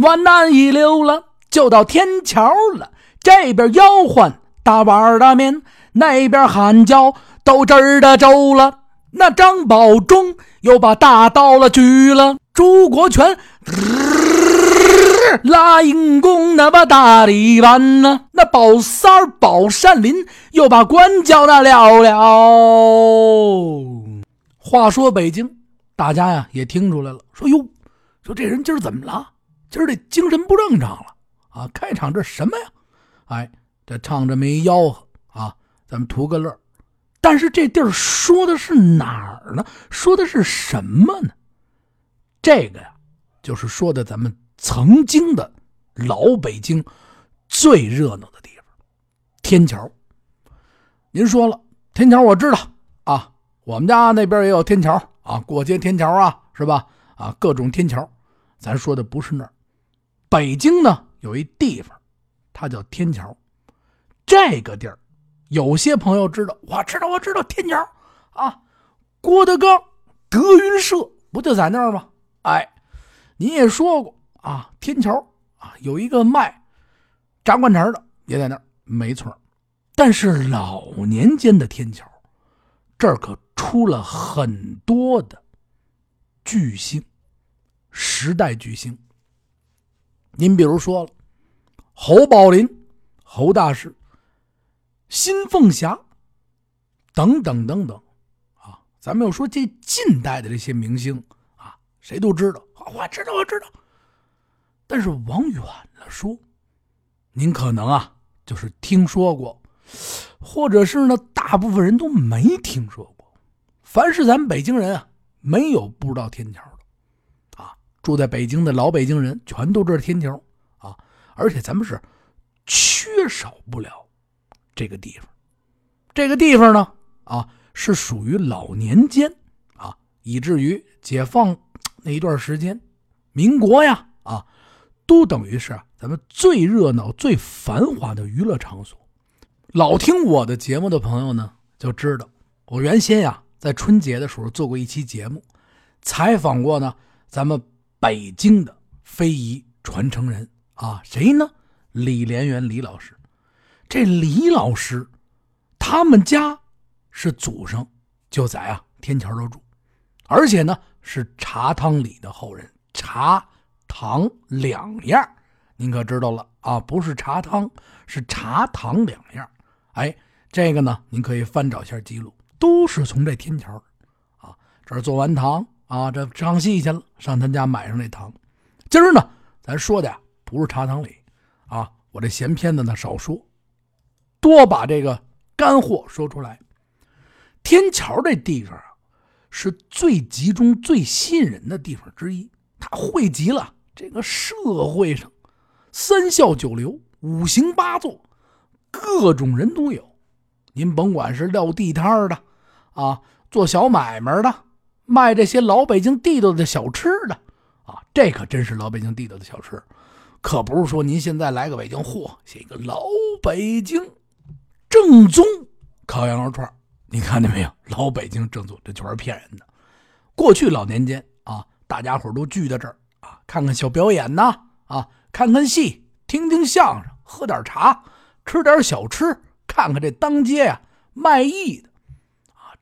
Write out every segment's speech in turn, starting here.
往南一溜了，就到天桥了。这边吆喝大碗的面，那边喊叫豆汁儿的粥了。那张保忠又把大刀了举了，朱国权拉硬弓，那把大力丸呢？那宝三儿宝善林又把官叫那了了。话说北京，大家呀也听出来了，说哟，说这人今儿怎么了？今儿这精神不正常了啊！开场这什么呀？哎，这唱着没吆喝啊，咱们图个乐。但是这地儿说的是哪儿呢？说的是什么呢？这个呀，就是说的咱们曾经的老北京最热闹的地方——天桥。您说了，天桥我知道啊，我们家那边也有天桥啊，过街天桥啊，是吧？啊，各种天桥。咱说的不是那儿。北京呢有一地方，它叫天桥。这个地儿，有些朋友知道，我知道，我知道天桥啊。郭德纲德云社不就在那儿吗？哎，你也说过啊，天桥啊有一个卖炸灌肠的也在那儿，没错。但是老年间的天桥，这儿可出了很多的巨星，时代巨星。您比如说了，侯宝林、侯大师、新凤霞等等等等，啊，咱们要说这近代的这些明星啊，谁都知道，我知道，我知道。但是往远了说，您可能啊，就是听说过，或者是呢，大部分人都没听说过。凡是咱北京人啊，没有不知道天桥的。住在北京的老北京人全都知道天桥啊，而且咱们是缺少不了这个地方。这个地方呢，啊，是属于老年间啊，以至于解放那一段时间，民国呀，啊，都等于是咱们最热闹、最繁华的娱乐场所。老听我的节目的朋友呢，就知道我原先呀，在春节的时候做过一期节目，采访过呢，咱们。北京的非遗传承人啊，谁呢？李连元李老师。这李老师，他们家是祖上就在啊天桥上住，而且呢是茶汤里的后人，茶汤两样，您可知道了啊？不是茶汤，是茶汤两样。哎，这个呢，您可以翻找一下记录，都是从这天桥啊这儿做完糖。啊，这唱戏去了，上他家买上那糖。今儿呢，咱说的呀不是茶汤里，啊，我这闲篇子呢少说，多把这个干货说出来。天桥这地方啊，是最集中、最吸引人的地方之一。它汇集了这个社会上三教九流、五行八作，各种人都有。您甭管是撂地摊的，啊，做小买卖的。卖这些老北京地道的小吃的啊，这可真是老北京地道的小吃，可不是说您现在来个北京货，写一个老北京正宗烤羊肉串你看见没有？老北京正宗，这全是骗人的。过去老年间啊，大家伙都聚在这儿啊，看看小表演呐，啊，看看戏，听听相声，喝点茶，吃点小吃，看看这当街呀卖艺的。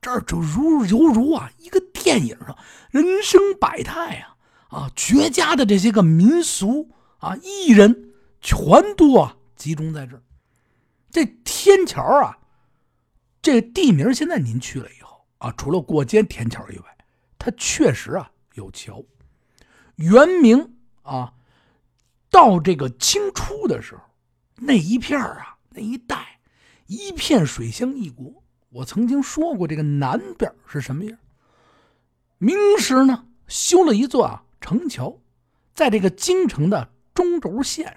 这儿就如犹如啊一个电影上人生百态啊啊绝佳的这些个民俗啊艺人全都啊集中在这儿。这天桥啊，这地名现在您去了以后啊，除了过街天桥以外，它确实啊有桥。原名啊，到这个清初的时候，那一片啊那一带一片水乡异国。我曾经说过，这个南边是什么样？明时呢，修了一座啊城桥，在这个京城的中轴线上。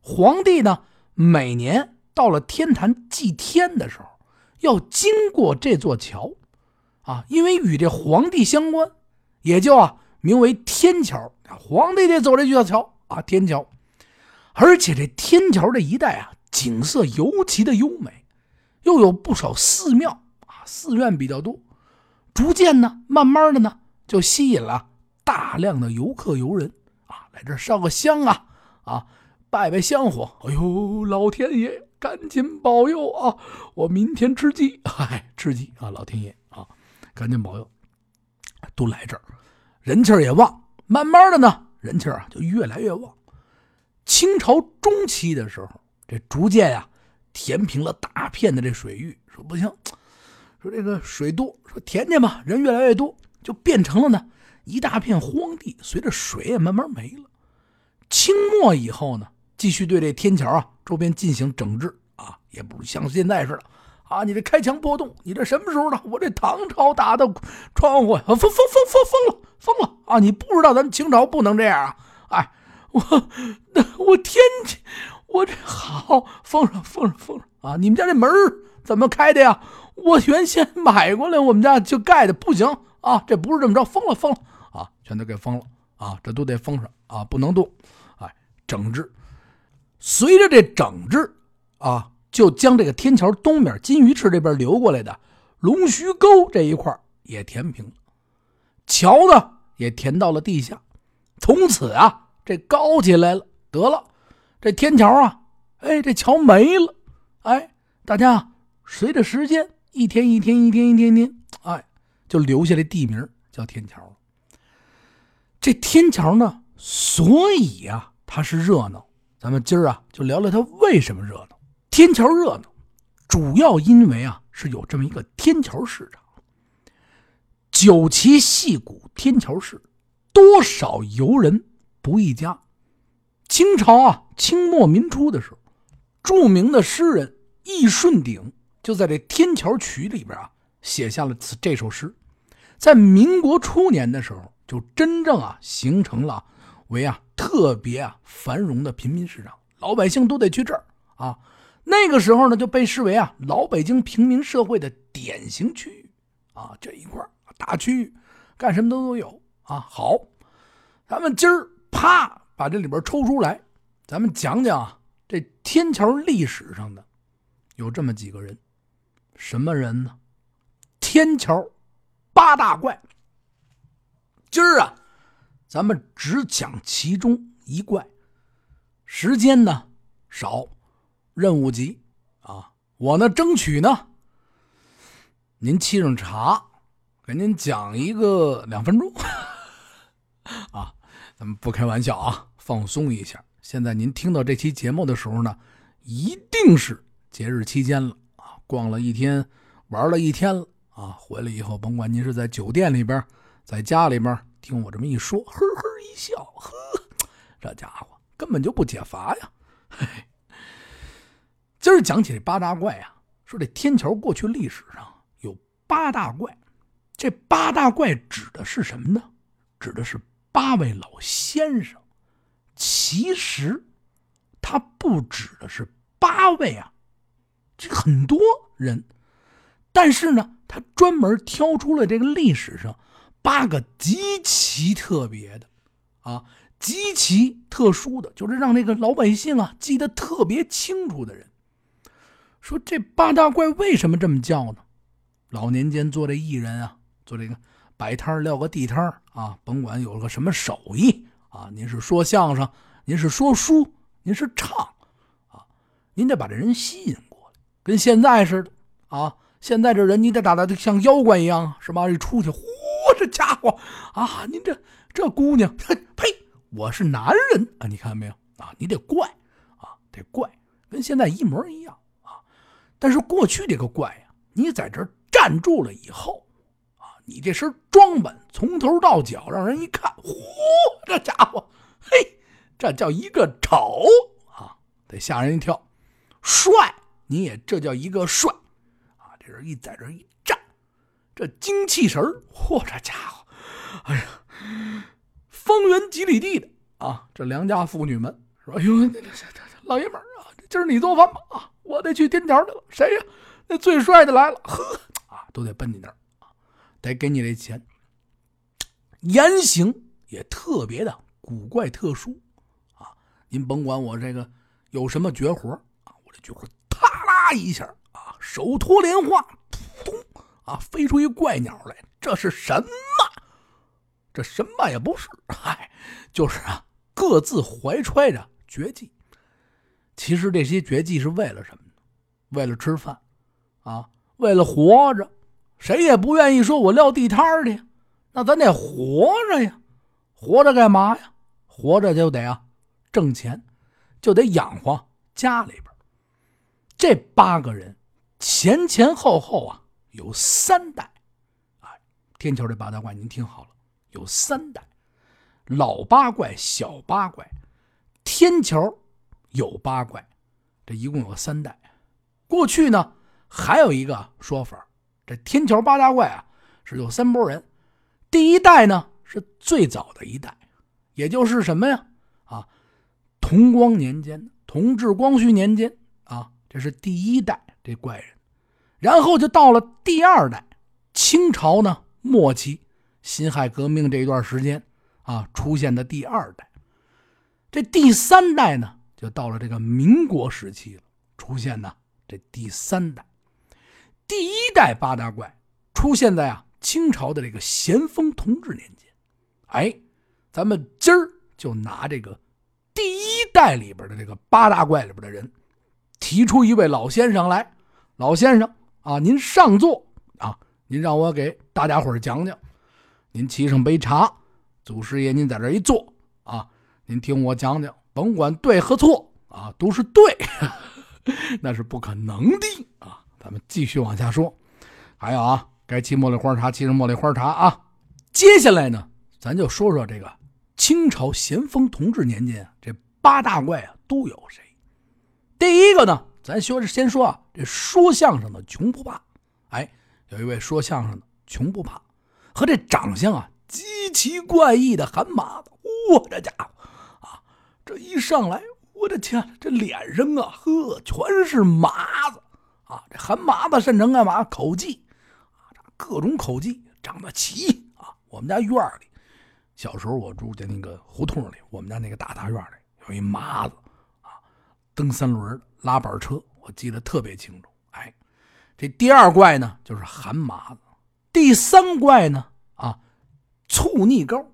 皇帝呢，每年到了天坛祭天的时候，要经过这座桥，啊，因为与这皇帝相关，也就啊名为天桥。皇帝得走这座桥啊，天桥。而且这天桥这一带啊，景色尤其的优美。又有不少寺庙啊，寺院比较多，逐渐呢，慢慢的呢，就吸引了大量的游客游人啊，来这烧个香啊啊，拜拜香火。哎呦，老天爷，赶紧保佑啊！我明天吃鸡，嗨，吃鸡啊！老天爷啊，赶紧保佑。都来这儿，人气儿也旺。慢慢的呢，人气儿啊就越来越旺。清朝中期的时候，这逐渐呀填平了大片的这水域。说不行，说这个水多，说填填吧，人越来越多，就变成了呢一大片荒地。随着水也慢慢没了。清末以后呢，继续对这天桥啊周边进行整治啊，也不像现在似的。啊！你这开墙破洞，你这什么时候的？我这唐朝打的窗户，封封封封封了，封了啊！你不知道咱们清朝不能这样啊！哎，我那我天，我这好封上封上封上啊！你们家这门怎么开的呀？我原先 买过来，我们家就盖的，不行啊！这不是这么着，封了封了啊！全都给封了啊！这都得封上啊，不能动！哎，整治，随着这整治啊。就将这个天桥东面金鱼池这边流过来的龙须沟这一块也填平了，桥呢也填到了地下，从此啊这高起来了，得了，这天桥啊，哎这桥没了，哎大家随着时间一天一天一天一天天，哎就留下来地名叫天桥。这天桥呢，所以啊它是热闹，咱们今儿啊就聊聊它为什么热闹。天桥热闹，主要因为啊是有这么一个天桥市场。九旗戏鼓天桥市，多少游人不一家。清朝啊，清末民初的时候，著名的诗人易顺鼎就在这《天桥曲》里边啊写下了这首诗。在民国初年的时候，就真正啊形成了为啊特别啊繁荣的平民市场，老百姓都得去这儿啊。那个时候呢，就被视为啊老北京平民社会的典型区域，啊这一块大区域，干什么都都有啊。好，咱们今儿啪把这里边抽出来，咱们讲讲啊这天桥历史上的有这么几个人，什么人呢？天桥八大怪。今儿啊，咱们只讲其中一怪，时间呢少。任务急啊！我呢，争取呢，您沏上茶，给您讲一个两分钟 啊。咱们不开玩笑啊，放松一下。现在您听到这期节目的时候呢，一定是节日期间了啊，逛了一天，玩了一天了啊。回来以后，甭管您是在酒店里边，在家里边，听我这么一说，呵呵一笑，呵，这家伙根本就不解乏呀，嘿。今儿讲起这八大怪啊，说这天桥过去历史上有八大怪，这八大怪指的是什么呢？指的是八位老先生。其实，他不指的是八位啊，这很多人，但是呢，他专门挑出了这个历史上八个极其特别的啊，极其特殊的，就是让这个老百姓啊记得特别清楚的人。说这八大怪为什么这么叫呢？老年间做这艺人啊，做这个摆摊撂个地摊啊，甭管有个什么手艺啊，您是说相声，您是说书，您是唱啊，您得把这人吸引过来，跟现在似的啊。现在这人你得打的像妖怪一样，是吧？一出去，嚯，这家伙啊，您这这姑娘，呸，我是男人啊，你看没有啊？你得怪啊，得怪，跟现在一模一样啊。但是过去这个怪呀，你在这站住了以后，你这身装扮从头到脚，让人一看，嚯，这家伙，嘿，这叫一个丑啊，得吓人一跳；帅，你也这叫一个帅啊，这人一在这一站，这精气神嚯，这家伙，哎呀，方圆几里地的啊，这良家妇女们说：“哎呦，这这这老爷们啊，今儿你做饭吧啊。”我得去天桥去了，谁呀？那最帅的来了，呵啊，都得奔你那儿，得给你这钱。言行也特别的古怪特殊啊，您甭管我这个有什么绝活啊，我这绝活，啪啦一下啊，手托莲花，扑通啊，飞出一怪鸟来，这是什么？这什么也不是，嗨，就是啊，各自怀揣着绝技。其实这些绝技是为了什么呢？为了吃饭，啊，为了活着。谁也不愿意说我撂地摊去，那咱得活着呀。活着干嘛呀？活着就得啊，挣钱，就得养活家里边。这八个人前前后后啊有三代，啊，天桥这八大怪您听好了，有三代，老八怪、小八怪，天桥有八怪，这一共有三代。过去呢还有一个说法，这天桥八大怪啊是有三拨人，第一代呢是最早的一代，也就是什么呀？啊，同光年间，同治、光绪年间啊。这是第一代这怪人，然后就到了第二代，清朝呢末期，辛亥革命这一段时间啊出现的第二代，这第三代呢就到了这个民国时期了，出现呢这第三代，第一代八大怪出现在啊清朝的这个咸丰同治年间，哎，咱们今儿就拿这个第一代里边的这个八大怪里边的人。提出一位老先生来，老先生啊，您上座啊，您让我给大家伙讲讲。您沏上杯茶，祖师爷您在这一坐啊，您听我讲讲，甭管对和错啊，都是对，那是不可能的啊。咱们继续往下说，还有啊，该沏茉莉花茶，沏上茉莉花茶啊。接下来呢，咱就说说这个清朝咸丰同治年间这八大怪啊都有谁。第一个呢，咱说先说啊，这说相声的穷不怕，哎，有一位说相声的穷不怕，和这长相啊极其怪异的韩麻子，我这家伙。啊，这一上来，我的天，这脸上啊，呵，全是麻子。啊！这韩麻子擅长干嘛？口技啊，各种口技，长得齐啊！我们家院里，小时候我住在那个胡同里，我们家那个大大院里有一麻子。啊蹬三轮拉板车，我记得特别清楚。哎，这第二怪呢就是韩麻子，第三怪呢啊，醋泥膏，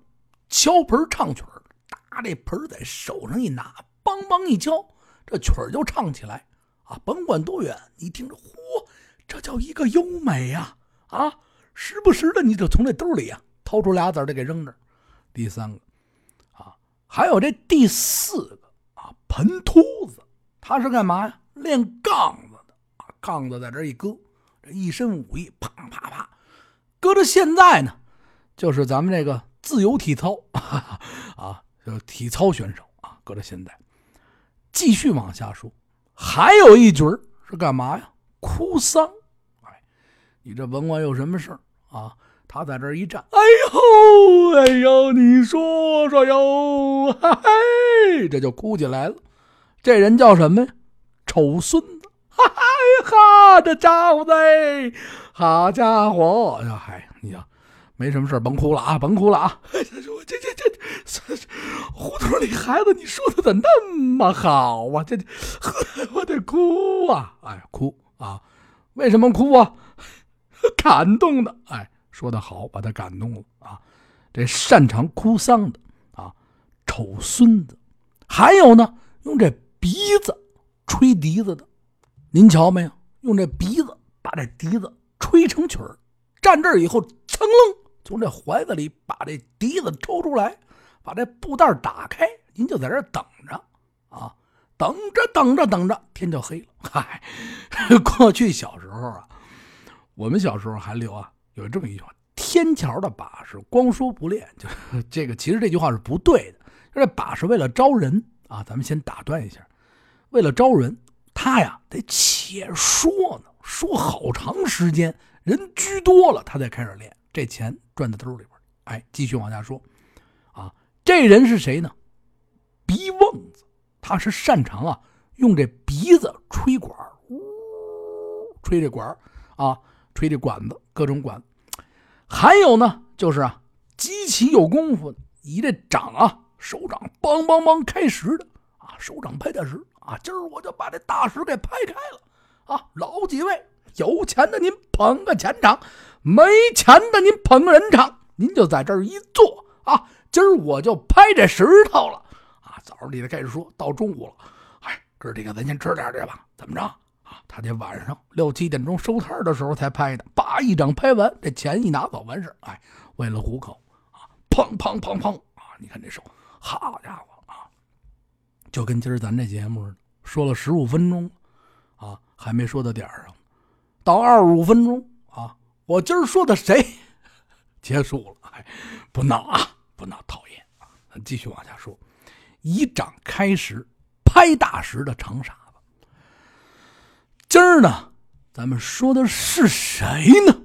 敲盆唱曲儿，拿这盆在手上一拿，梆梆一敲，这曲儿就唱起来啊！甭管多远，你听着，嚯，这叫一个优美呀！啊，时不时的你就从这兜里呀掏出俩子儿给扔这。第三个啊，还有这第四个啊，盆秃子。他是干嘛呀？练杠子的啊！杠子在这一搁，这一身武艺，啪啪啪，搁着现在呢，就是咱们这个自由体操 啊，就体操选手啊。搁着现在，继续往下说，还有一局是干嘛呀？哭丧。哎，你这甭管有什么事啊，他在这一站，哎呦，哎呦，你说说哟，嘿，这就哭起来了。这人叫什么呀？丑孙子！哈哈，这家伙子，好家伙！呀，嗨，你呀，没什么事甭哭了啊，甭哭了啊！这这这这胡同里孩子，你说的咋那么好啊？这呵，我得哭啊！哎，哭啊！为什么哭啊？感动的，哎，说的好，把他感动了啊！这擅长哭丧的啊，丑孙子，还有呢，用这。鼻子吹笛子的，您瞧没有？用这鼻子把这笛子吹成曲儿。站这儿以后，噌楞从这怀子里把这笛子抽出来，把这布袋打开，您就在这等着啊，等着等着等着，天就黑了。嗨，过去小时候啊，我们小时候还留啊，有这么一句话：天桥的把式光说不练，就 这个其实这句话是不对的。这把是为了招人啊，咱们先打断一下。为了招人，他呀得且说呢，说好长时间，人居多了，他才开始练。这钱赚在兜里边。哎，继续往下说，啊，这人是谁呢？鼻瓮子，他是擅长啊，用这鼻子吹管呜，吹这管啊，吹这管子，各种管。还有呢，就是啊，极其有功夫的，以这掌啊，手掌梆梆梆开石的啊，手掌拍大石。啊，今儿我就把这大石给拍开了，啊，老几位有钱的您捧个钱场，没钱的您捧个人场，您就在这儿一坐啊，今儿我就拍这石头了啊，早上你得开始说到中午了，哎，哥几个咱先吃点去吧，怎么着啊？他得晚上六七点钟收摊的时候才拍的，叭一掌拍完，这钱一拿走完事哎，为了糊口啊，砰砰砰砰啊！你看这手，好家伙啊，就跟今儿咱这节目，说了十五分钟，啊，还没说到点儿上，到二十五分钟啊，我今儿说的谁？结束了，哎，不闹啊，不闹，讨厌啊！继续往下说。以掌开石，拍大石的长傻子。今儿呢，咱们说的是谁呢？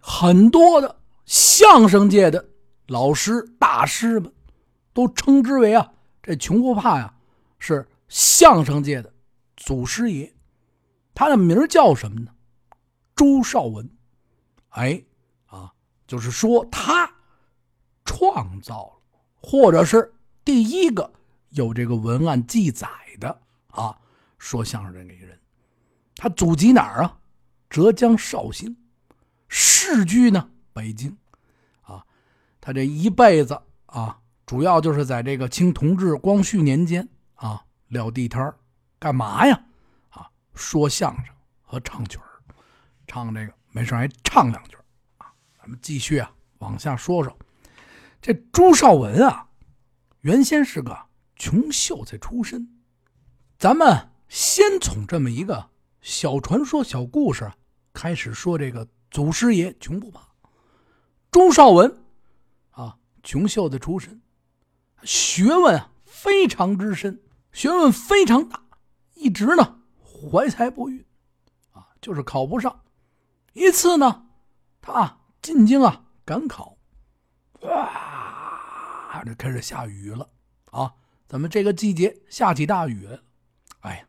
很多的相声界的老师大师们都称之为啊，这穷不怕呀，是相声界的祖师爷。他的名叫什么呢？朱绍文。哎。啊就是说，他创造了，或者是第一个有这个文案记载的啊，说相声这个人，他祖籍哪儿啊？浙江绍兴，世居呢北京，啊，他这一辈子啊，主要就是在这个清同治、光绪年间啊撂地摊干嘛呀？啊，说相声和唱曲儿，唱这个没事还唱两句啊。咱们继续啊，往下说说。这朱绍文啊，原先是个穷秀才出身。咱们先从这么一个小传说、小故事开始说。这个祖师爷穷不怕。朱绍文啊，穷秀才出身，学问非常之深，学问非常大，一直呢怀才不遇，啊，就是考不上。一次呢，他。进京啊，赶考，哇，这开始下雨了啊！怎么这个季节下起大雨来了？哎呀，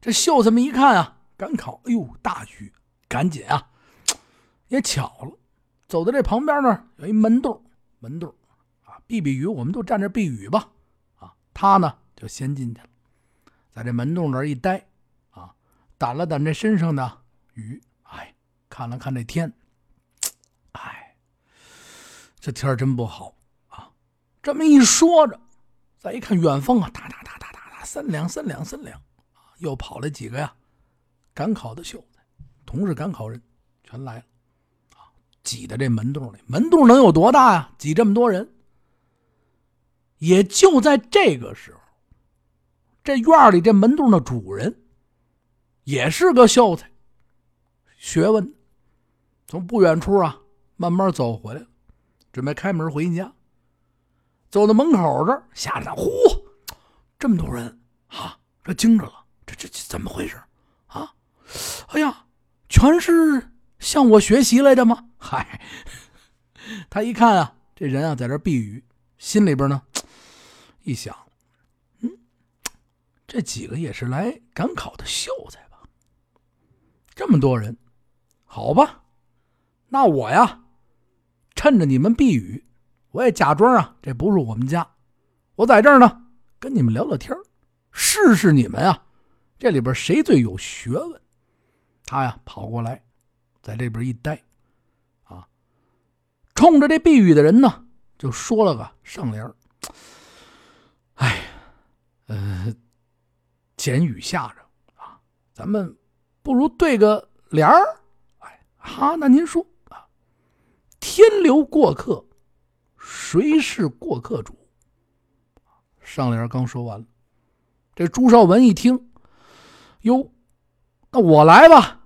这秀才们一看啊，赶考，哎呦，大雨，赶紧啊！也巧了，走到这旁边呢，有一门洞，门洞啊，避避雨，我们都站这避雨吧。啊，他呢就先进去了，在这门洞那一待，啊，掸了掸这身上的雨，看了看这天。这天真不好啊！这么一说着，再一看远方啊，哒哒哒哒哒哒，三两三两三两啊，又跑了几个呀，赶考的秀才，同是赶考人，全来了啊，挤在这门洞里。门洞能有多大呀？挤这么多人。也就在这个时候，这院里这门洞的主人，也是个秀才，学问，从不远处啊慢慢走回来。准备开门回家，走到门口这儿，吓得呼，这么多人啊，这惊着了，这这这怎么回事啊？哎呀，全是向我学习来的吗？嗨，他一看啊，这人啊在这避雨，心里边呢一想，嗯，这几个也是来赶考的秀才吧？这么多人，好吧，那我呀。趁着你们避雨，我也假装啊，这不是我们家，我在这儿呢，跟你们聊聊天试试你们啊，这里边谁最有学问。他呀跑过来，在这边一待，啊，冲着这避雨的人呢，就说了个上联哎，呃，捡雨下着啊，咱们不如对个联儿。哎，好，那您说。天流过客，谁是过客主？上联刚说完，这朱绍文一听，哟，那我来吧。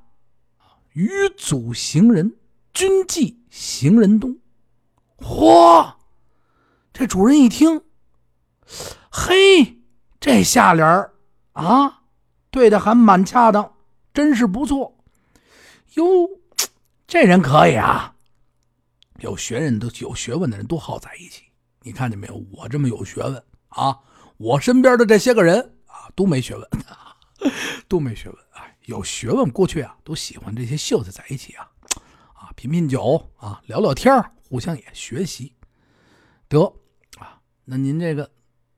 余祖行人，君记行人东。嚯！这主人一听，嘿，这下联啊，对的还蛮恰当，真是不错。哟，这人可以啊。有学人都有学问的人都好在一起，你看见没有？我这么有学问啊，我身边的这些个人啊都没学问，都没学问。哎，有学问过去啊都喜欢这些秀才在一起啊，啊品品酒啊聊聊天互相也学习。得啊，那您这个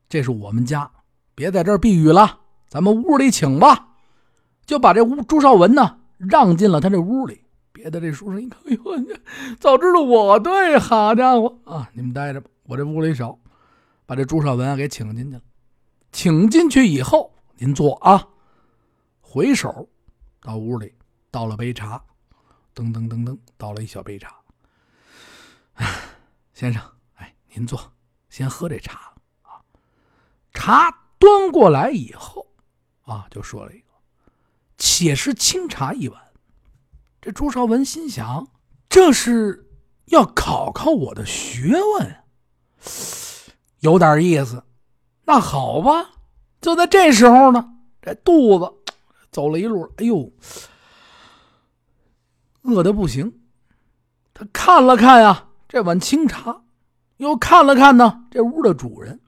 这是我们家，别在这儿避雨了，咱们屋里请吧。就把这屋朱绍文呢让进了他这屋里。别的这书生一看，哎呦，早知道我对，好家伙啊！你们待着吧，我这屋里少。把这朱绍文给请进去了。请进去以后，您坐啊。回手到屋里倒了杯茶，噔噔噔噔倒了一小杯茶。先生，哎，您坐，先喝这茶啊。茶端过来以后，啊，就说了一个：“且是清茶一碗。”这朱绍文心想，这是要考考我的学问，有点意思。那好吧，就在这时候呢，这肚子。走了一路，哎呦，饿的不行。他看了看呀，这碗清茶，又看了看呢，这屋的主人。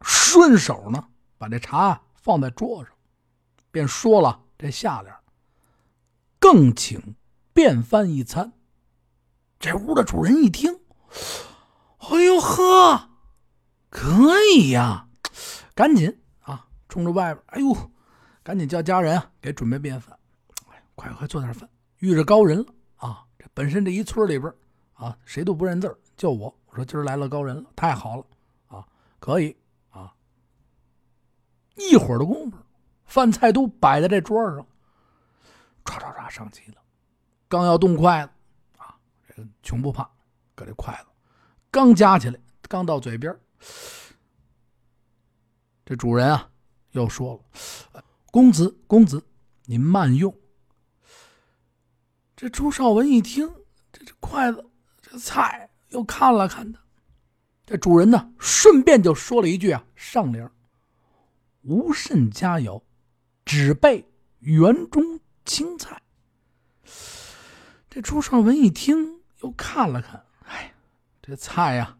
顺手呢，把这茶放在桌上，便说了这下联：“更请便饭一餐。”这屋的主人一听，哎呦呵，可以呀，赶紧啊，冲着外边，哎呦。赶紧叫家人，给准备便饭。哎，快快做点饭。遇着高人了啊！这本身这一村里边啊，谁都不认字就我。我说今儿来了高人了，太好了啊！可以啊。一会儿的功夫，饭菜都摆在这桌上，唰唰唰上齐了。刚要动筷子啊，这个穷不怕，搁这筷子刚夹起来，刚到嘴边，这主人啊又说了。公子，公子，您慢用。这朱绍文一听，这这筷子，这菜又看了看他。这主人呢，顺便就说了一句啊：“上联，无甚佳肴，只备园中青菜。”这朱绍文一听，又看了看，哎，这菜呀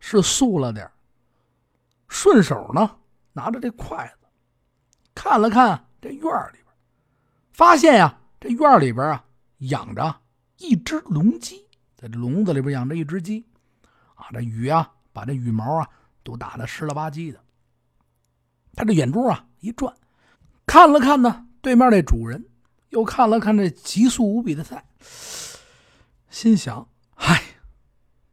是素了点顺手呢，拿着这筷子。看了看这院里边，发现呀，这院里边啊养着一只龙鸡，在笼子里边养着一只鸡，啊，这雨啊把这羽毛啊都打得湿了吧唧的。他这眼珠啊一转，看了看呢对面那主人，又看了看这急速无比的菜，心想：嗨，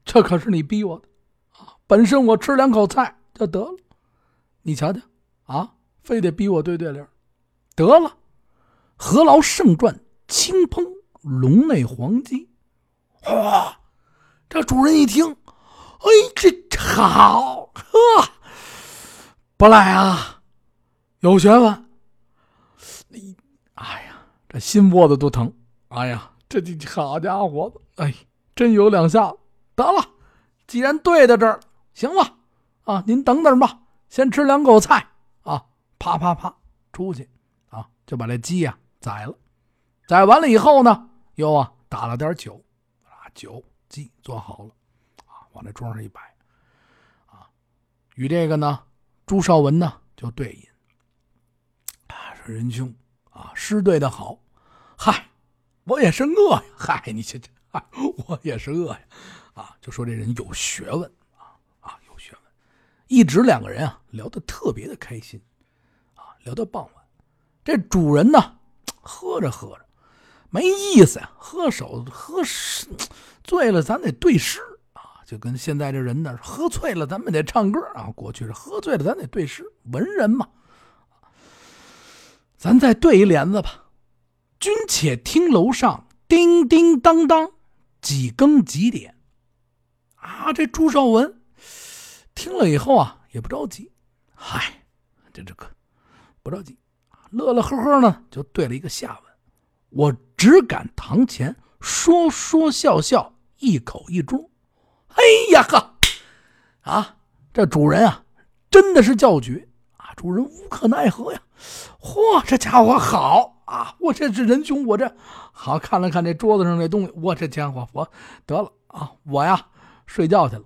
这可是你逼我的啊！本身我吃两口菜就得了，你瞧瞧啊！非得逼我对对联，得了，何劳胜传轻烹笼内黄鸡。哇！这主人一听，哎，这好呵，不赖啊，有学问。心窝子都疼。哎呀，这这好家伙子，哎，真有两下子。得了，既然对在这儿，行了啊，您等等吧，先吃两口菜啊。啪啪啪，出去啊，就把这鸡呀宰了。宰完了以后呢，又啊打了点酒，啊酒鸡做好了，啊往这桌上一摆，啊与这个呢朱绍文呢就对饮。啊说仁兄啊诗对的好，嗨我也是饿呀，嗨你这这，嗨我也是饿呀，啊就说这人有学问啊啊有学问，一直两个人啊聊得特别的开心。啊聊到傍晚，这主人呢，喝着喝着，没意思呀，喝手喝醉了，咱得对诗啊，就跟现在这人呢，喝醉了，咱们得唱歌啊。过去是喝醉了，咱得对诗，文人嘛。咱再对一联子吧。君且听楼上叮叮当当，几更几点？啊，这朱绍文听了以后啊，也不着急。嗨，这这个。不着急，乐乐呵呵呢，就对了一个下文。我只敢堂前说说笑笑，一口一盅。哎呀呵，啊，这主人啊，真的是叫绝啊！主人无可奈何呀。嚯，这家伙好啊！我这是仁兄，我这好看了看这桌子上这东西，我这家伙，我得了啊！我呀睡觉去了。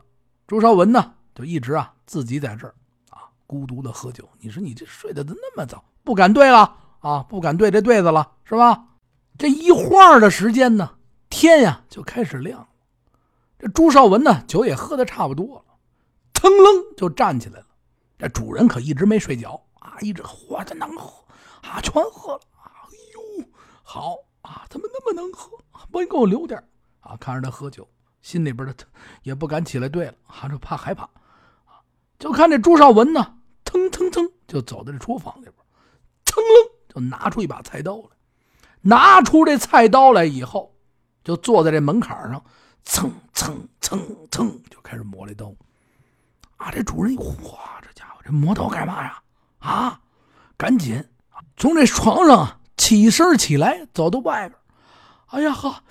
朱绍文呢，就一直啊自己在这儿啊。孤独的喝酒，你说你这睡得那么早，不敢对了啊，不敢对这对子了，是吧？这一会儿的时间呢，天呀就开始亮了。这朱绍文呢，酒也喝的差不多了，腾楞就站起来了。这主人可一直没睡觉啊，一直喝，着能喝啊，全喝了！好啊，怎么那么能喝？不给我留点啊！看着他喝酒，心里边的也不敢起来对了，还是怕害怕啊。就看这朱绍文呢，腾腾腾就走到这厨房里边，噌楞就拿出一把菜刀来。拿出这菜刀来以后，就坐在这门槛上，蹭蹭蹭蹭就开始磨这刀。啊，这主人，哇，这家伙这磨刀干嘛呀？啊，赶紧从这床上起身起来，走到外边。哎呀呵，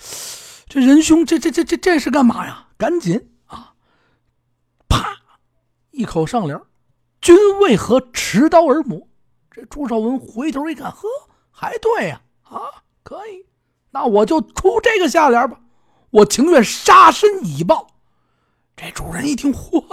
这仁兄，这这这这这是干嘛呀？赶紧啊！啪，一口上联君为何持刀而磨？这朱绍文回头一看，呵，还对呀。啊，可以，那我就出这个下联吧。我情愿杀身以报。这主人一听，嚯，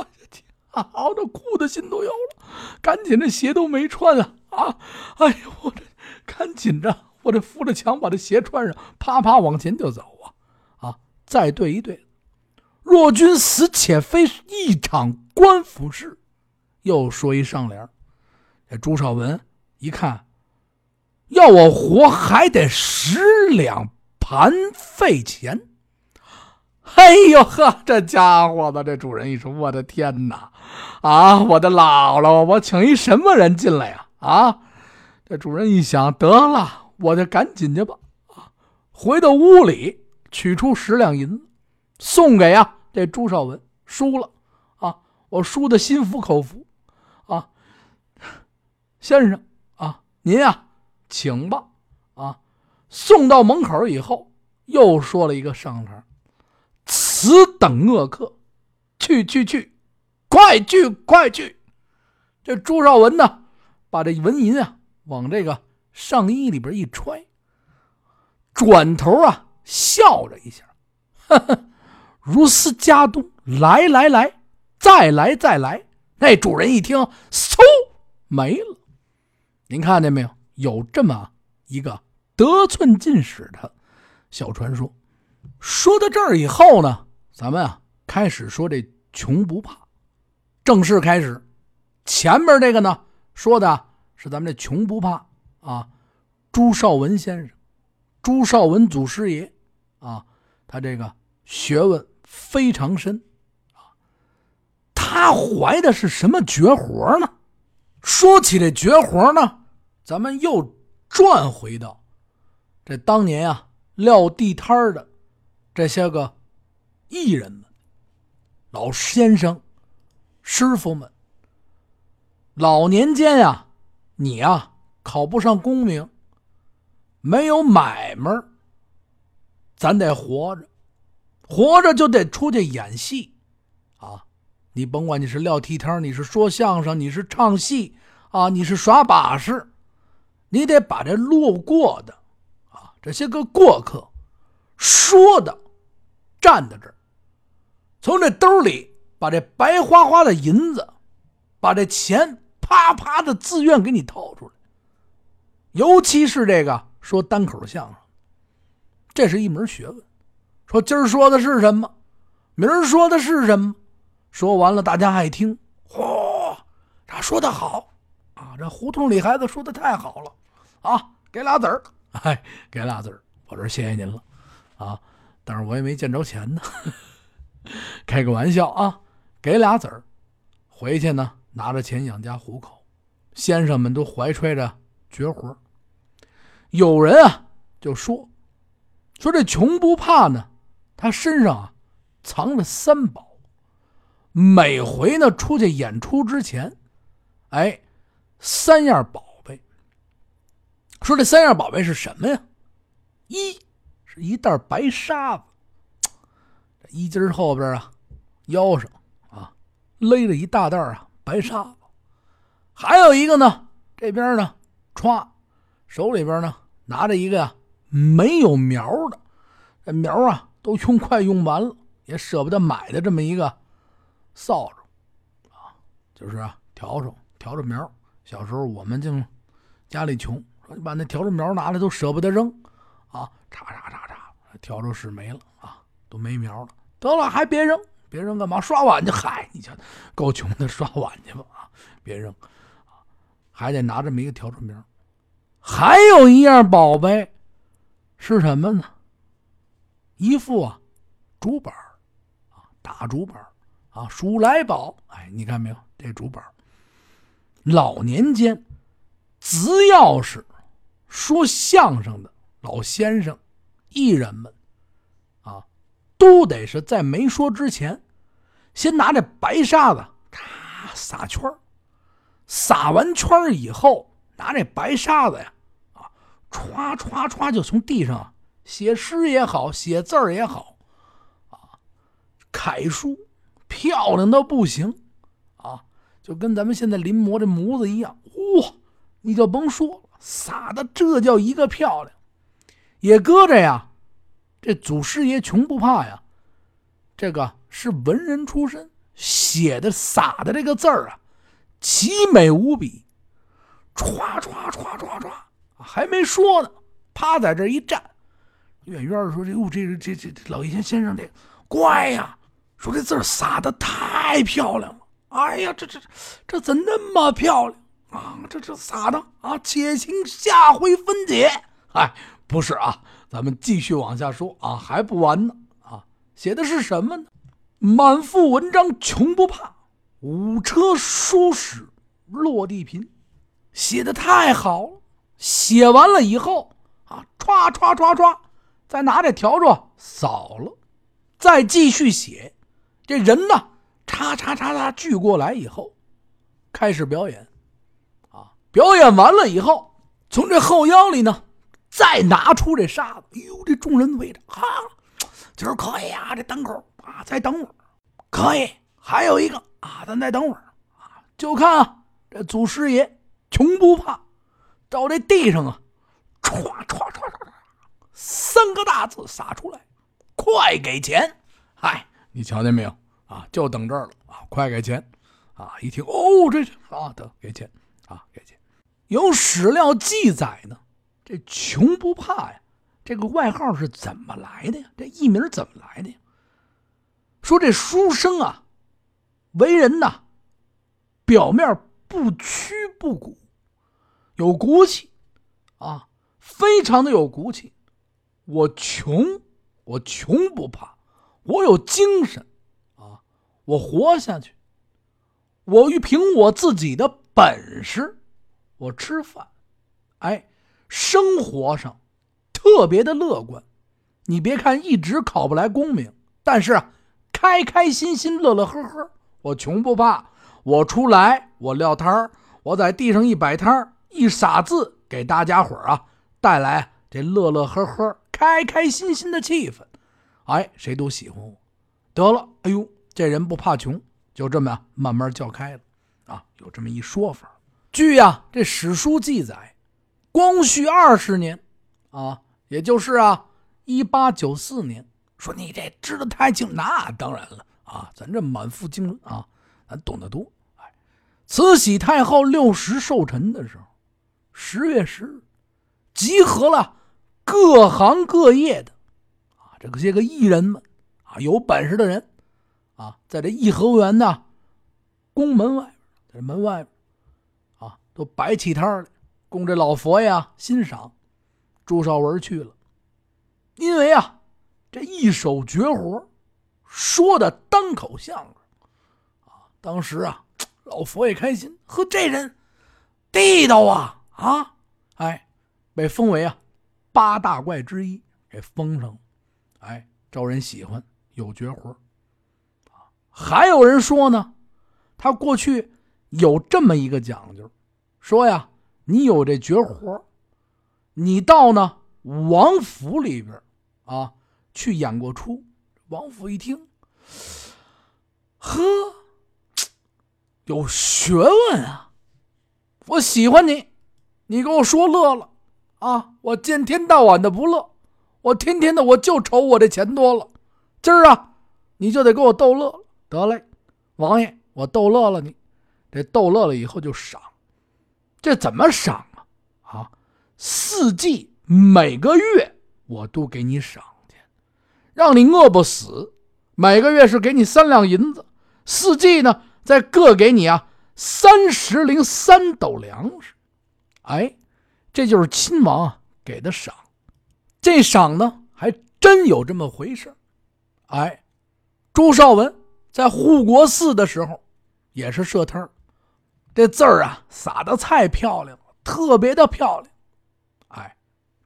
好的，哭的心都有了，赶紧这鞋都没穿啊啊！哎呦，我这赶紧着，我这扶着墙把这鞋穿上，啪啪往前就走啊啊！再对一对，若君死且非一场官府事，又说一上联。这朱绍文一看。要我活还得十两盘费钱。哎呦呵，这家伙子，这主人一说，我的天哪！啊，我的姥姥，我请一什么人进来呀？啊，这主人一想，得了，我就赶紧去吧。啊，回到屋里，取出十两银子，送给啊这朱绍文。输了啊，我输的心服口服。啊，先生啊，您呀。请吧，啊！送到门口以后，又说了一个上联：“此等恶客，去去去，快去快去！”这朱绍文呢，把这纹银啊往这个上衣里边一揣，转头啊笑着一下，呵呵，如斯家东，来来来，再来再来。那主人一听，嗖没了。您看见没有？有这么一个得寸进尺的小传说。说到这儿以后呢，咱们啊开始说这穷不怕，正式开始。前面这个呢说的是咱们这穷不怕啊，朱绍文先生，朱绍文祖师爷啊，他这个学问非常深啊。他怀的是什么绝活呢？说起这绝活呢？咱们又转回到这当年啊，撂地摊的这些个艺人们、老先生、师傅们。老年间呀，你呀考不上功名，没有买卖，咱得活着，活着就得出去演戏啊！你甭管你是撂地摊，你是说相声，你是唱戏啊，你是耍把式。你得把这路过的，啊，这些个过客，说的，站在这儿，从这兜里把这白花花的银子，把这钱啪啪的自愿给你掏出来。尤其是这个说单口相声，这是一门学问。说今儿说的是什么，明儿说的是什么，说完了大家爱听，嚯，他说的好啊！这胡同里孩子说的太好了。啊，给俩子儿，哎，给俩子儿，我这谢谢您了，啊，但是我也没见着钱呢，开个玩笑啊，给俩子儿，回去呢拿着钱养家糊口，先生们都怀揣着绝活有人啊就说，说这穷不怕呢，他身上啊藏着三宝，每回呢出去演出之前，哎，三样宝贝。说这三样宝贝是什么呀？一是一袋白沙子，衣襟后边啊，腰上啊勒着一大袋啊白沙。还有一个呢，这边呢歘，手里边呢拿着一个呀没有苗的，苗啊都用快用完了，也舍不得买的这么一个扫帚啊，就是啊笤帚笤帚苗。小时候我们就家里穷。说你把那笤帚苗拿来都舍不得扔，啊，叉叉叉叉，笤帚是没了啊，都没苗了。得了，还别扔，别扔干嘛？刷碗去。嗨，你瞧，够穷的，刷碗去吧啊，别扔，还得拿这么一个笤帚名。还有一样宝贝是什么呢？一副啊竹板啊，大竹板啊，数来宝。哎，你看没有这主本？老年间，只要是说相声的老先生、艺人们，啊，都得是在没说之前，先拿这白沙子，咔撒圈撒完圈以后，拿这白沙子呀，啊，歘歘歘，就从地上写诗也好，写字儿也好，啊，楷书漂亮到不行，啊，就跟咱们现在临摹这模子一样，哇，你就甭说，撒的这叫一个漂亮，也搁着呀，这祖师爷穷不怕呀，这个是文人出身，写的撒的这个字儿啊。奇美无比，唰唰唰唰唰，还没说呢，趴在这一站，远远的说：“这哟，这这这这老爷先生这乖呀，说这字撒的太漂亮了，哎呀，这这这怎那么漂亮啊？这这撒的啊？且听下回分解。哎，不是啊，咱们继续往下说啊，还不完呢啊，写的是什么呢？满腹文章穷不怕。”五车书史落地贫，写的太好了。写完了以后啊，唰唰唰唰，再拿这笤帚扫了，再继续写。这人呢，叉叉叉叉聚过来以后，开始表演。啊，表演完了以后，从这后腰里呢，再拿出这沙子。哎呦，这众人围着，哈，今儿可以啊，这单口啊，再等会儿，可以。还有一个啊，咱再等会儿啊，就看啊，这祖师爷穷不怕，照这地上啊，唰唰唰唰，三个大字撒出来，快给钱！嗨，你瞧见没有啊？就等这儿了啊，快给钱！啊，一听哦，这啊，得给钱啊，给钱。有史料记载呢，这穷不怕呀，这个外号是怎么来的呀？这艺名怎么来的呀？说这书生啊。为人呐，表面不屈不鼓，有骨气啊，非常的有骨气。我穷，我穷不怕，我有精神啊，我活下去。我凭我自己的本事，我吃饭，哎，生活上特别的乐观。你别看一直考不来功名，但是啊，开开心心，乐乐呵呵。我穷不怕，我出来，我撂摊儿，我在地上一摆摊儿，一撒字，给大家伙儿啊带来这乐乐呵呵、开开心心的气氛。哎，谁都喜欢我。得了，哎呦，这人不怕穷，就这么慢慢叫开了啊，有这么一说法。据呀这史书记载，光绪二十年啊，也就是啊一八九四年，说你这知道太清，那当然了。啊，咱这满腹经纶啊，咱懂得多。哎，慈禧太后六十寿辰的时候，十月十日，集合了各行各业的啊，这些个艺人们啊，有本事的人啊，在这颐和园的宫门外在门外啊，都摆起摊来，供这老佛爷欣赏。朱绍文去了，因为啊，这一手绝活。说的单口相声，啊，当时啊，老佛爷开心，呵，这人地道啊，啊，哎，被封为啊八大怪之一，给封上了，哎，招人喜欢，有绝活啊。还有人说呢，他过去有这么一个讲究，说呀，你有这绝活你到呢王府里边啊去演过出。王府一听，呵，有学问啊！我喜欢你，你给我说乐了啊！我见天到晚的不乐，我天天的我就愁我这钱多了。今儿啊，你就得给我逗乐得嘞，王爷，我逗乐了你。这逗乐了以后就赏，这怎么赏啊？啊，四季每个月我都给你赏。让你饿不死，每个月是给你三两银子，四季呢再各给你啊三十零三斗粮食，哎，这就是亲王啊给的赏。这赏呢还真有这么回事，哎，朱绍文在护国寺的时候，也是设摊这字儿啊，撒的太漂亮了，特别的漂亮。哎，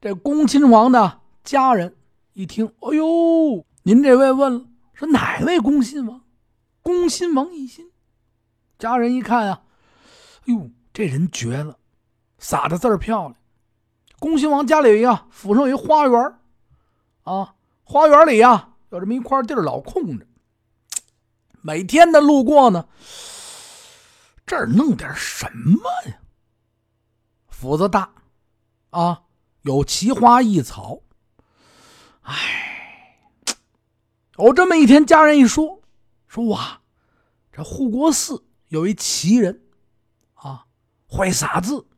这恭亲王的家人一听，哎呦，您这位问了，说哪位恭亲王？恭亲王奕欣。家人一看啊，哎呦，这人绝了，撒的字儿漂亮。恭亲王家里有一府上有一花园啊，花园里呀有这么一块地儿老空着。每天的路过呢，这儿弄点什么呀？斧子大，啊，有奇花异草。哎，有这么一天，家人一说，说哇，这护国寺有一奇人，啊，会洒字，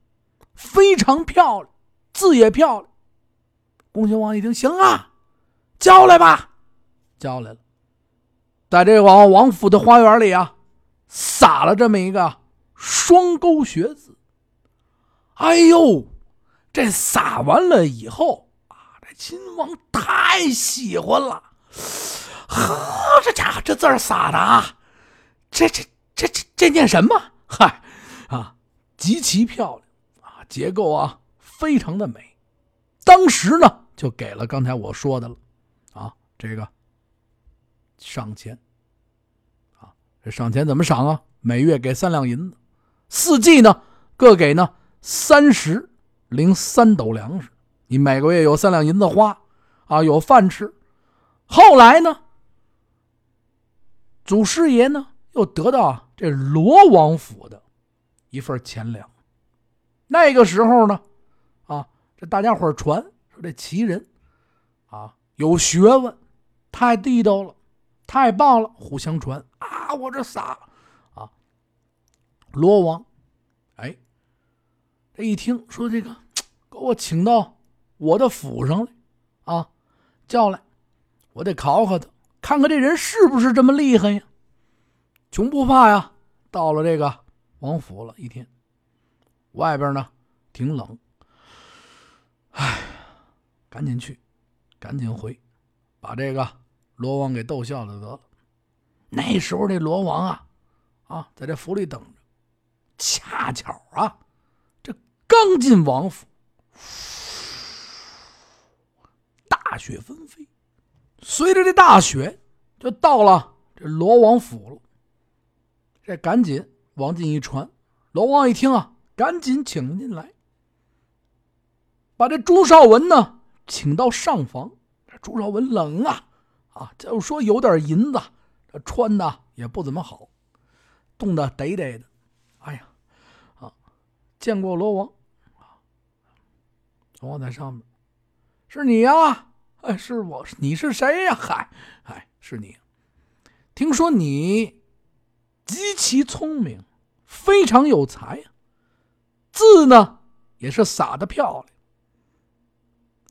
非常漂亮，字也漂亮。恭亲王一听，行啊，叫来吧，叫来了。在这王王府的花园里啊，撒了这么一个双钩学字。哎呦，这撒完了以后，亲王太喜欢了。呵，这家伙这字儿撒的啊，这这这这这念什么？嗨，啊，极其漂亮啊，结构啊非常的美。当时呢，就给了刚才我说的了啊，这个。赏钱，啊，这赏钱怎么赏啊？每月给三两银子，四季呢各给呢三十零三斗粮食，你每个月有三两银子花，啊，有饭吃。后来呢，祖师爷呢又得到这罗王府的一份钱粮。那个时候呢，啊，这大家伙传说这奇人，啊，有学问，太地道了。太棒了！互相传啊，我这仨啊，罗王，哎，这一听说这个，给我请到我的府上来啊，叫来，我得考考他，看看这人是不是这么厉害呀？穷不怕呀！到了这个王府了，一天，外边呢挺冷，哎，赶紧去，赶紧回，把这个。罗王给逗笑了得了。那时候这罗王啊，啊，在这府里等着。恰巧啊，这刚进王府，大雪纷飞。随着这大雪，就到了这罗王府了。这赶紧往进一传。罗王一听啊，赶紧请进来，把这朱绍文呢请到上房。这朱绍文冷啊。啊，就说有点银子，穿的也不怎么好，冻得得得的。哎呀，啊，见过罗王，啊，罗王在上面，是你呀？哎，是我，你是谁呀？嗨，哎，是你。听说你极其聪明，非常有才，字呢也是洒的漂亮，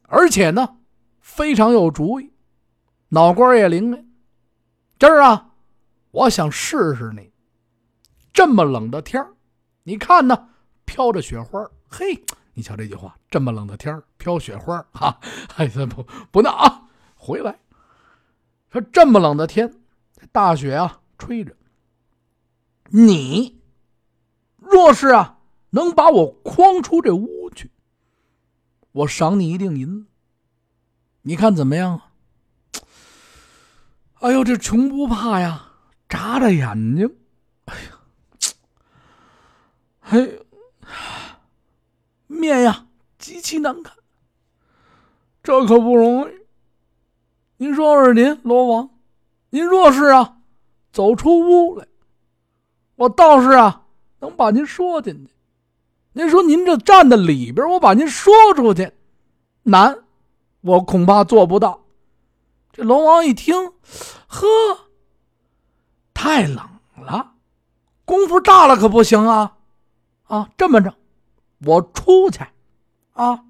而且呢非常有主意。脑瓜也灵哎，这儿啊，我想试试你。这么冷的天你看呢，飘着雪花嘿，你瞧这句话，这么冷的天飘雪花 哈，哎，不不闹啊，回来。说这么冷的天，大雪啊吹着，你若是啊能把我诓出这屋去，我赏你一锭银子。你看怎么样啊？哎呦，这穷不怕呀，眨着眼睛。哎呀，哎，面呀极其难看。这可不容易。您说说您罗王，您若是啊走出屋来，我倒是啊能把您说进去。您说您这站在里边，我把您说出去，难，我恐怕做不到。这龙王一听，呵，太冷了，功夫大了可不行啊！啊，这么着，我出去，啊，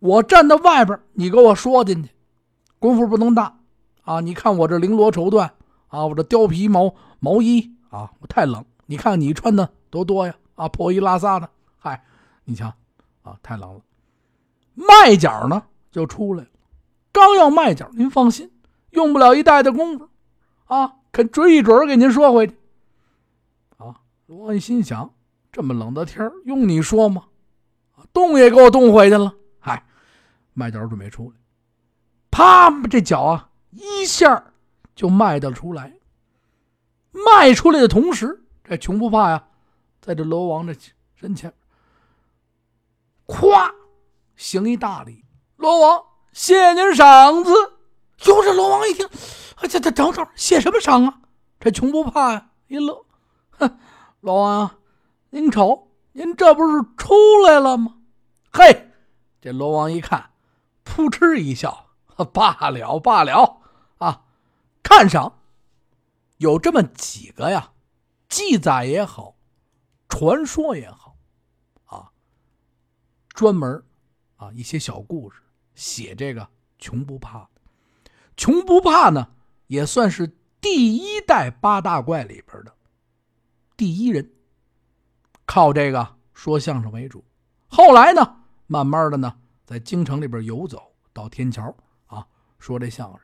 我站在外边，你给我说进去，功夫不能大啊！你看我这绫罗绸缎啊，我这貂皮毛毛衣啊，我太冷。你看你穿的多多呀，啊，破衣拉撒的，嗨，你瞧，啊，太冷了。卖脚呢就出来了。刚要卖脚，您放心，用不了一代的功夫，啊，肯追一准给您说回去。啊，罗恩心想，这么冷的天用你说吗？冻也给我冻回去了。嗨，迈脚准备出来，啪，这脚啊一下就迈得出来。迈出来的同时，这穷不怕呀，在这罗王的身前，咵行一大礼。罗王谢您赏赐。哟，这罗王一听，哎，这这等等，谢什么赏啊？这穷不怕呀，一乐，哼，罗王，您瞅，您这不是出来了吗？嘿，这罗王一看，扑哧一笑，罢了罢了啊，看上。有这么几个呀，记载也好，传说也好，啊，专门啊一些小故事写这个穷不怕。穷不怕呢，也算是第一代八大怪里边的第一人，靠这个说相声为主。后来呢，慢慢的呢，在京城里边游走，到天桥啊，说这相声。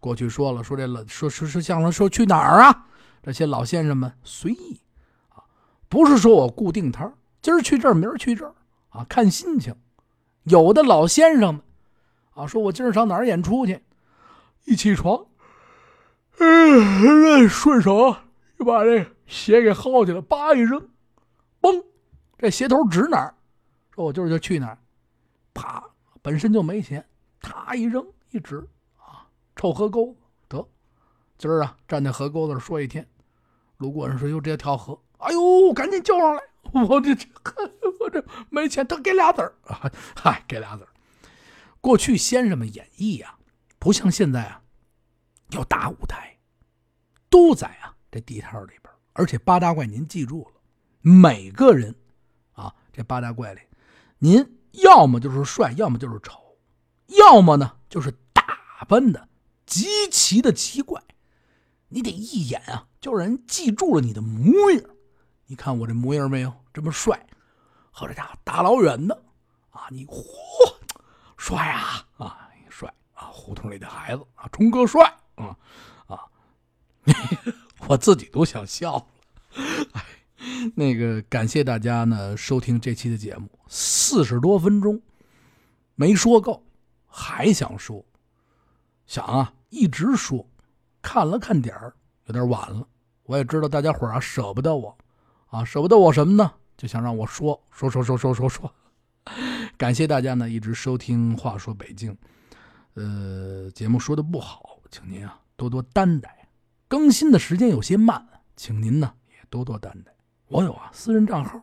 过去说了，说这老说说说相声，说去哪儿啊？这些老先生们随意啊，不是说我固定摊今儿去这儿，明儿去这儿啊，看心情。有的老先生们啊，说我今儿上哪儿演出去？一起床，嗯，顺手就把这鞋给薅起来，叭一扔，嘣，这鞋头指哪儿？说我今儿就去哪儿？啪，本身就没钱，他一扔一指。臭河沟得，今儿啊站在河沟子说一天。路过人说：“哟，这条河，哎呦，赶紧叫上来！我这这 我这没钱，他给俩子儿啊，嗨，给俩子儿。过去先生们演绎呀，不像现在啊，有大舞台，都在啊这地摊里边。而且八大怪，您记住了，每个人啊，这八大怪里，您要么就是帅，要么就是丑，要么呢就是打扮的。极其的奇怪，你得一眼啊就让人记住了你的模样。你看我这模样没有？这么帅，和这家伙大老远的啊，你嚯，帅啊啊，帅啊！胡同里的孩子啊，冲哥帅啊啊！我自己都想笑了。哎，那个感谢大家呢收听这期的节目，四十多分钟没说够，还想说。想啊，一直说，看了看点儿，有点晚了。我也知道大家伙啊舍不得我，啊舍不得我什么呢？就想让我说说说说说说说。感谢大家呢一直收听《话说北京》，呃，节目说的不好，请您啊多多担待。更新的时间有些慢，请您呢也多多担待。我有啊私人账号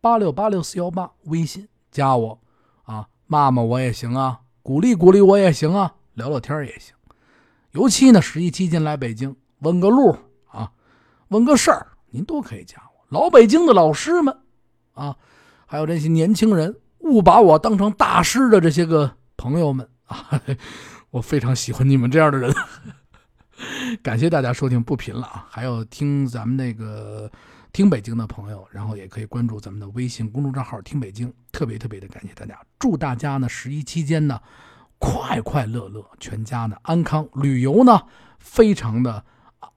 八六八六四幺八，微信加我啊，骂骂我也行啊，鼓励鼓励我也行啊。聊聊天也行，尤其呢，十一期间来北京问个路啊，问个事儿，您都可以加我。老北京的老师们啊，还有这些年轻人，误把我当成大师的这些个朋友们啊，我非常喜欢你们这样的人。感谢大家收听，不贫了啊！还有听咱们那个听北京的朋友，然后也可以关注咱们的微信公众账号“听北京”，特别特别的感谢大家，祝大家呢十一期间呢。快快乐乐，全家呢安康，旅游呢非常的啊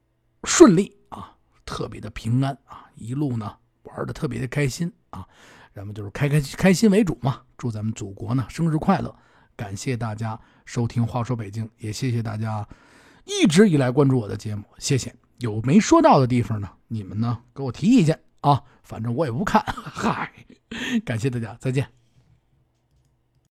顺利啊，特别的平安啊，一路呢玩的特别的开心啊，咱们就是开开开心为主嘛。祝咱们祖国呢生日快乐！感谢大家收听《话说北京》，也谢谢大家一直以来关注我的节目，谢谢。有没说到的地方呢？你们呢给我提意见啊，反正我也不看。嗨，感谢大家，再见。